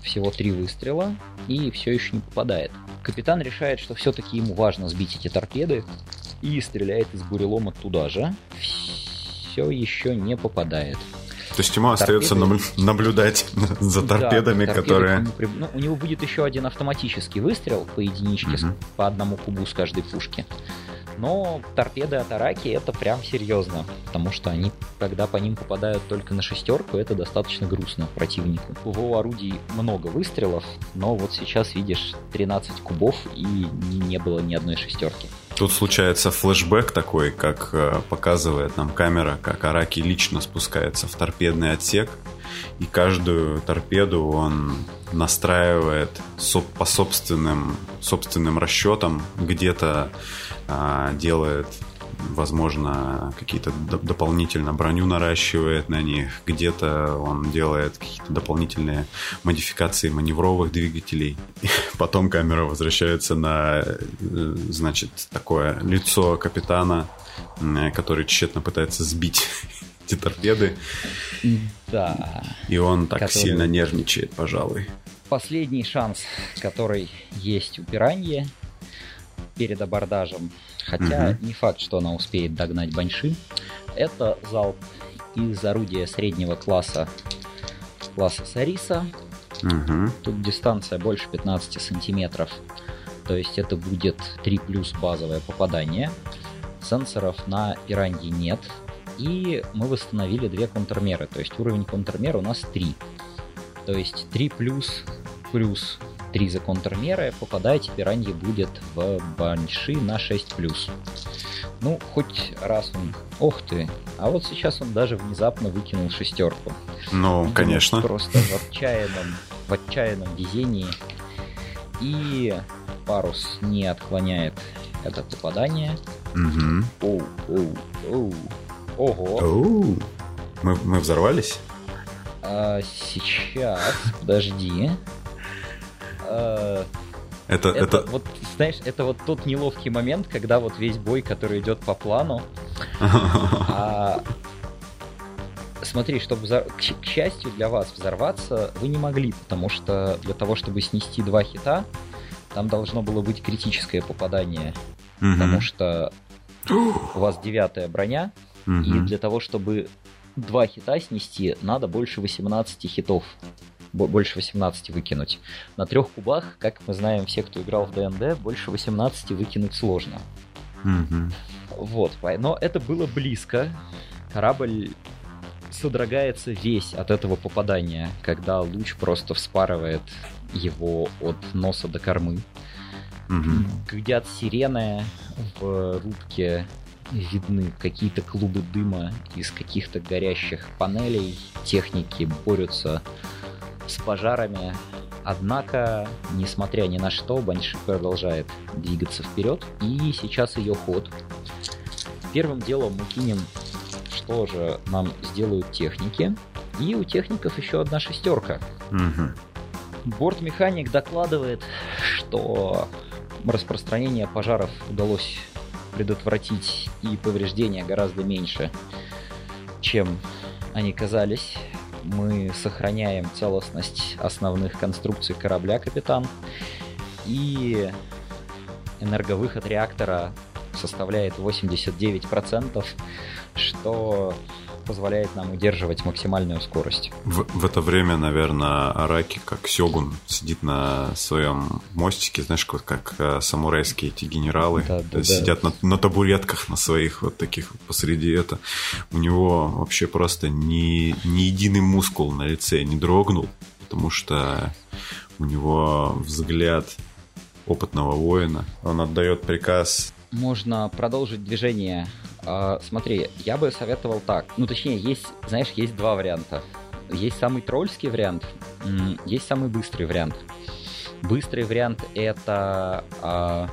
Всего три выстрела и все еще не попадает. Капитан решает, что все-таки ему важно сбить эти торпеды и стреляет из бурелома туда же. Все еще не попадает. То есть ему остается Торпеды. набл- наблюдать за торпедами, Да, торпеды которые... при- ну, у него будет еще один автоматический выстрел по единичке, Мгм. по одному кубу с каждой пушки. Но торпеды от Араки это прям серьезно, потому что они, когда по ним попадают только на шестерку, это достаточно грустно противнику. У его орудий много выстрелов, но вот сейчас видишь 13 кубов и не было ни одной шестерки. Тут случается флешбэк такой, как э, показывает нам камера, как Араки лично спускается в торпедный отсек, и каждую торпеду он настраивает по собственным, собственным расчетам, где-то а, делает возможно, какие-то дополнительно броню наращивает на них, где-то он делает какие-то дополнительные модификации маневровых двигателей. Потом камера возвращается на, э, значит, такое лицо капитана, м, который тщетно пытается сбить эти торпеды, Да. и он так Который- сильно нервничает, пожалуй. Последний шанс, который есть у Пираньи перед абордажем, хотя Мгм. не факт, что она успеет догнать Баньши, это залп из орудия среднего класса класса Сариса. Мгм. Тут дистанция больше 15 сантиметров, то есть это будет 3 плюс базовое попадание. Сенсоров на Пиранье нет, и мы восстановили две контрмеры, то есть уровень контрмера у нас 3. То есть 3 плюс плюс 3 за контрмеры, попадать пиранье будет в банши на 6 плюс. Ну, хоть раз он... Ох ты! А вот сейчас он даже внезапно выкинул шестерку. Ну, Видимо, конечно. Просто в отчаянном, в отчаянном везении. И парус не отклоняет это попадание. Мгм. Оу, оу, оу. Ого. Оу. Мы, мы взорвались? А, сейчас, подожди. А, Это, это, это... вот, знаешь, это вот тот неловкий момент, когда вот весь бой, который идет по плану, а смотри, чтобы взор- к, к счастью для вас взорваться, вы не могли, потому что для того, чтобы снести два хита, там должно было быть критическое попадание, потому что у вас девятая броня, и для того, чтобы два хита снести, надо больше 18 хитов. Бо- Больше 18 выкинуть. На трех кубах, как мы знаем, все, кто играл в ДНД, больше 18 выкинуть сложно. Мгм. Вот, но это было близко. Корабль содрогается весь от этого попадания, когда луч просто вспарывает его от носа до кормы. Мгм. Гудят сирены в рубке, видны какие-то клубы дыма из каких-то горящих панелей. Техники борются с пожарами. Однако, несмотря ни на что, Банши продолжает двигаться вперед. И сейчас ее ход. Первым делом мы кинем, что же нам сделают техники. И у техников еще одна шестерка. Мгм. Бортмеханик докладывает, что распространение пожаров удалось предотвратить и повреждения гораздо меньше, чем они казались. Мы сохраняем целостность основных конструкций корабля, капитан. И энерговыход реактора составляет 89%, что позволяет нам удерживать максимальную скорость. В, в это время, наверное, Араки, как Сёгун, сидит на своем мостике, знаешь, вот как э, самурайские эти генералы, Да, да, сидят На, на табуретках на своих вот таких посреди это. У него вообще просто ни, ни единый мускул на лице не дрогнул, потому что у него взгляд опытного воина. Он отдает приказ Можно продолжить движение. А, смотри, я бы советовал так. Ну, точнее, есть, знаешь, есть два варианта. Есть самый тролльский вариант, есть самый быстрый вариант. Быстрый вариант это а,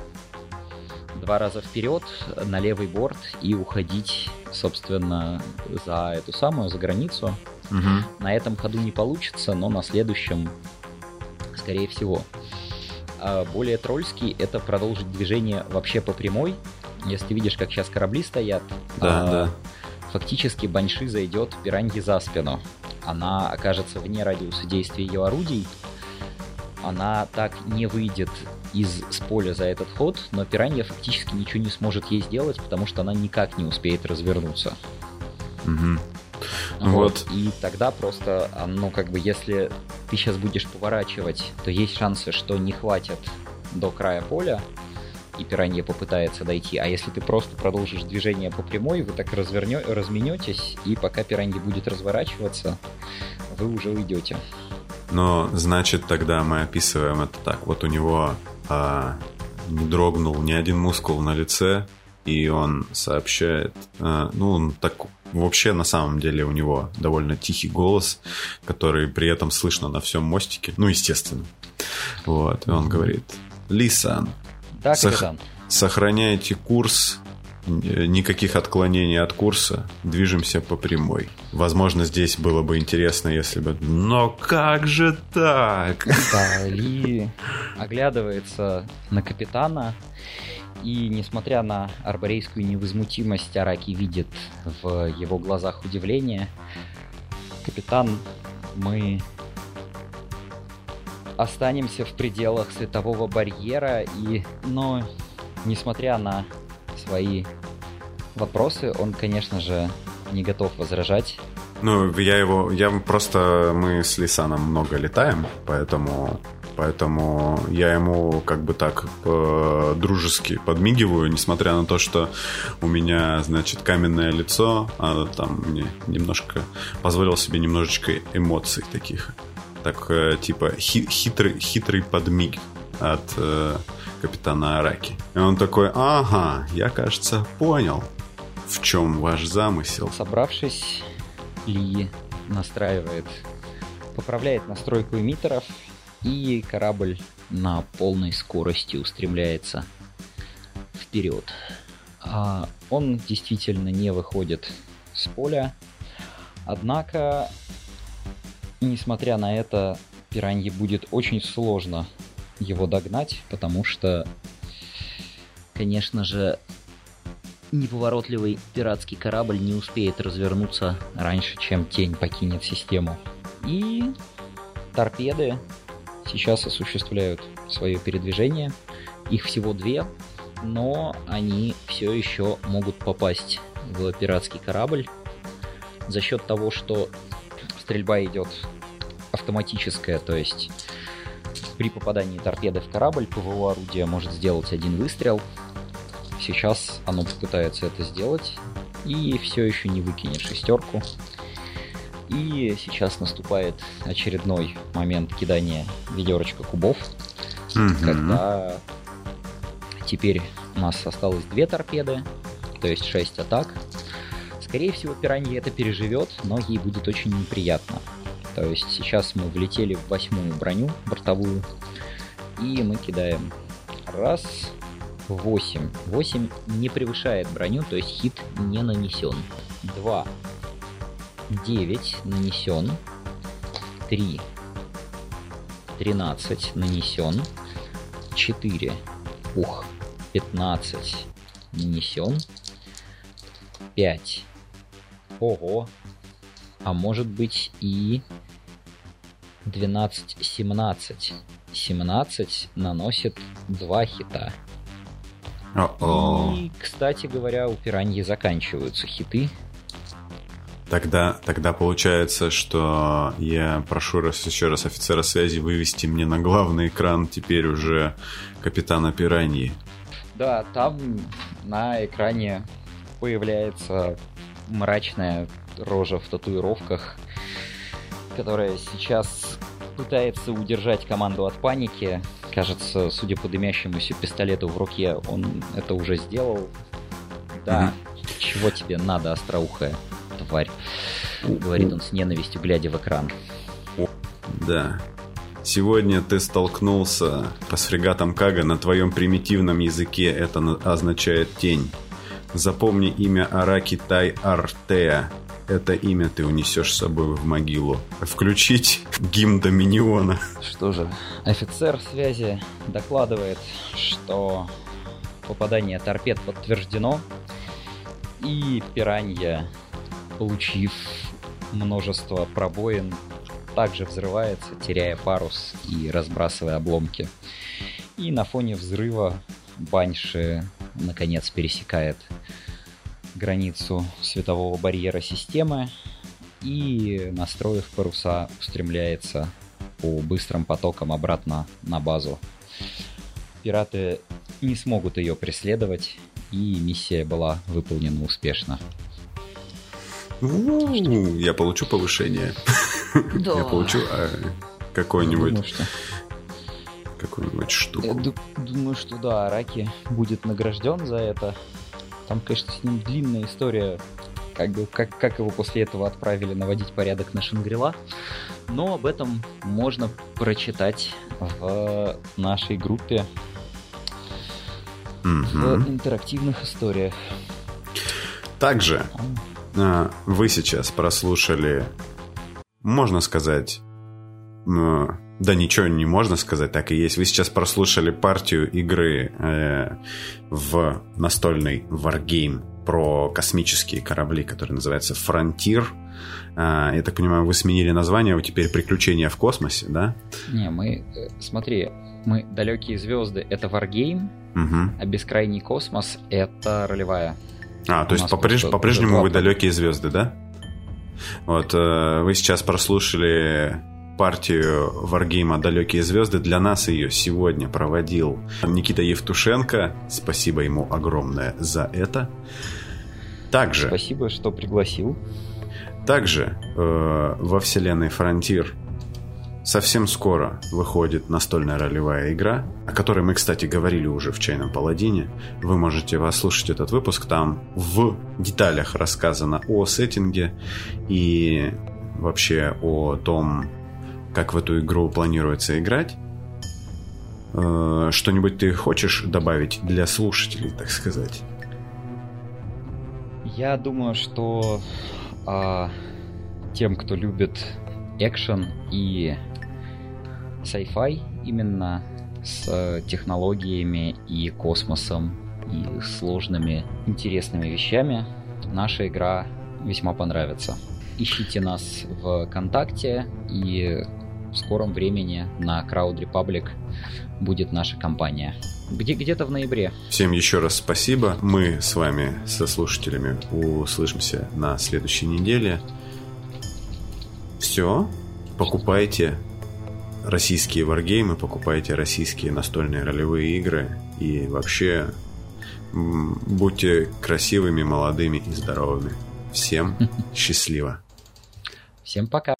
два раза вперед на левый борт и уходить, собственно, за эту самую, за границу. Мгм. На этом ходу не получится, но на следующем, скорее всего. А более тролльский это продолжить движение вообще по прямой. Если ты видишь, как сейчас корабли стоят, Да, а, да. фактически Банши зайдет пираньи за спину. Она окажется вне радиуса действия ее орудий. Она так не выйдет из с поля за этот ход, но пиранья фактически ничего не сможет ей сделать, потому что она никак не успеет развернуться. Мгм. Вот. И тогда просто, а, ну, как бы, если ты сейчас будешь поворачивать, то есть шансы, что не хватит до края поля, и пиранья попытается дойти. А если ты просто продолжишь движение по прямой, вы так развернё... разменетесь, и пока пиранья будет разворачиваться, вы уже уйдете. Но значит тогда мы описываем это так. Вот у него а, не дрогнул ни один мускул на лице, и он сообщает, а, ну, он так вообще на самом деле у него довольно тихий голос, который при этом слышно на всем мостике, ну, естественно. Вот, и он говорит, Лисан, Да, капитан? сохраняйте курс, н- никаких отклонений от курса, движемся по прямой. Возможно, здесь было бы интересно, если бы... Но как же так? Да, Ли оглядывается на капитана, и несмотря на арборейскую невозмутимость, Араки видит в его глазах удивление. Капитан, мы останемся в пределах светового барьера, и, но, несмотря на свои вопросы, он, конечно же, не готов возражать. Ну, я его... Я просто... Мы с Лисаном много летаем, поэтому... Поэтому я ему как бы так э, дружески подмигиваю, несмотря на то, что у меня, значит, каменное лицо, а там мне немножко позволил себе немножечко эмоций таких. Так, э, типа, хи- хитрый, хитрый подмиг от э, капитана Араки. И он такой, ага, я, кажется, понял, в чем ваш замысел. Собравшись, Ли настраивает, поправляет настройку эмиттеров, и корабль на полной скорости устремляется вперед. А он действительно не выходит с поля, однако, несмотря на это, пиранье будет очень сложно его догнать, потому что, конечно же, неповоротливый пиратский корабль не успеет развернуться раньше, чем тень покинет систему. И торпеды сейчас осуществляют свое передвижение. Их всего две, но они все еще могут попасть в пиратский корабль за счет того, что стрельба идет автоматическая, то есть при попадании торпеды в корабль ПВО орудие может сделать один выстрел, Сейчас оно попытается это сделать и все еще не выкинет шестерку. И сейчас наступает очередной момент кидания ведерочка кубов, когда теперь у нас осталось две торпеды, то есть 6 атак. Скорее всего, пиранья это переживет, но ей будет очень неприятно. То есть сейчас мы влетели в восьмую броню бортовую, и мы кидаем раз, 8. 8 не превышает броню, то есть хит не нанесен. 2. 9 нанесен. 3. 13 нанесен. 4. Ух. 15 нанесен. 5. Ого. А может быть и 12, 17. 17 наносит 2 хита. О-о. И, кстати говоря, у пираньи заканчиваются хиты. Тогда, тогда получается, что я прошу раз, еще раз офицера связи вывести мне на главный экран теперь уже капитана Пираньи. Да, там на экране появляется мрачная рожа в татуировках, которая сейчас пытается удержать команду от паники. Кажется, судя по дымящемуся пистолету в руке, он это уже сделал. Да, mm-hmm. чего тебе надо, остроухая? Тварь. Говорит он с ненавистью, глядя в экран. Да. Сегодня ты столкнулся с фрегатом Кага на твоем примитивном языке. Это означает тень. Запомни имя Араки Тай Артеа. Это имя ты унесешь с собой в могилу. Включить гимн Доминиона. Что же, офицер связи докладывает, что попадание торпед подтверждено, и пиранья получив множество пробоин, также взрывается, теряя парус и разбрасывая обломки. И на фоне взрыва Банши наконец пересекает границу светового барьера системы и, настроив паруса, устремляется по быстрым потокам обратно на базу. Пираты не смогут ее преследовать, и миссия была выполнена успешно. Я получу повышение. Да. Я получу а, какой-нибудь... Какую-нибудь штуку. Я думаю, что да, Араки будет награжден за это. Там, конечно, с ним длинная история, как, бы, как, как его после этого отправили наводить порядок на Шангрила. Но об этом можно прочитать в нашей группе mm-hmm. в интерактивных историях. Также вы сейчас прослушали, можно сказать, да ничего не можно сказать, так и есть. Вы сейчас прослушали партию игры э, в настольный Wargame про космические корабли, который называется Frontier. Э, я так понимаю, вы сменили название, вы теперь «Приключения в космосе», да? Не, мы, э, смотри, мы «Далекие звезды» — это Wargame, угу. а «Бескрайний космос» — это ролевая а, то есть попреж- по-прежнему вы далекие звезды, да? Вот, э, вы сейчас прослушали партию Wargame а «Далекие звезды». Для нас ее сегодня проводил Никита Евтушенко. Спасибо ему огромное за это. Также... Спасибо, что пригласил. Также э, во вселенной Фронтир Совсем скоро выходит настольная ролевая игра, о которой мы, кстати, говорили уже в «Чайном паладине». Вы можете послушать этот выпуск, там в деталях рассказано о сеттинге и вообще о том, как в эту игру планируется играть. Э, что-нибудь ты хочешь добавить для слушателей, так сказать? Я думаю, что а, тем, кто любит экшен и sci-fi именно с э, технологиями и космосом и сложными интересными вещами, наша игра весьма понравится. Ищите нас в ВКонтакте и в скором времени на Crowd Republic будет наша компания. Где, где-то в ноябре. Всем еще раз спасибо. Мы с вами, со слушателями, услышимся на следующей неделе. Все. Покупайте российские варгеймы, покупайте российские настольные ролевые игры и вообще будьте красивыми, молодыми и здоровыми. Всем счастливо. Всем пока.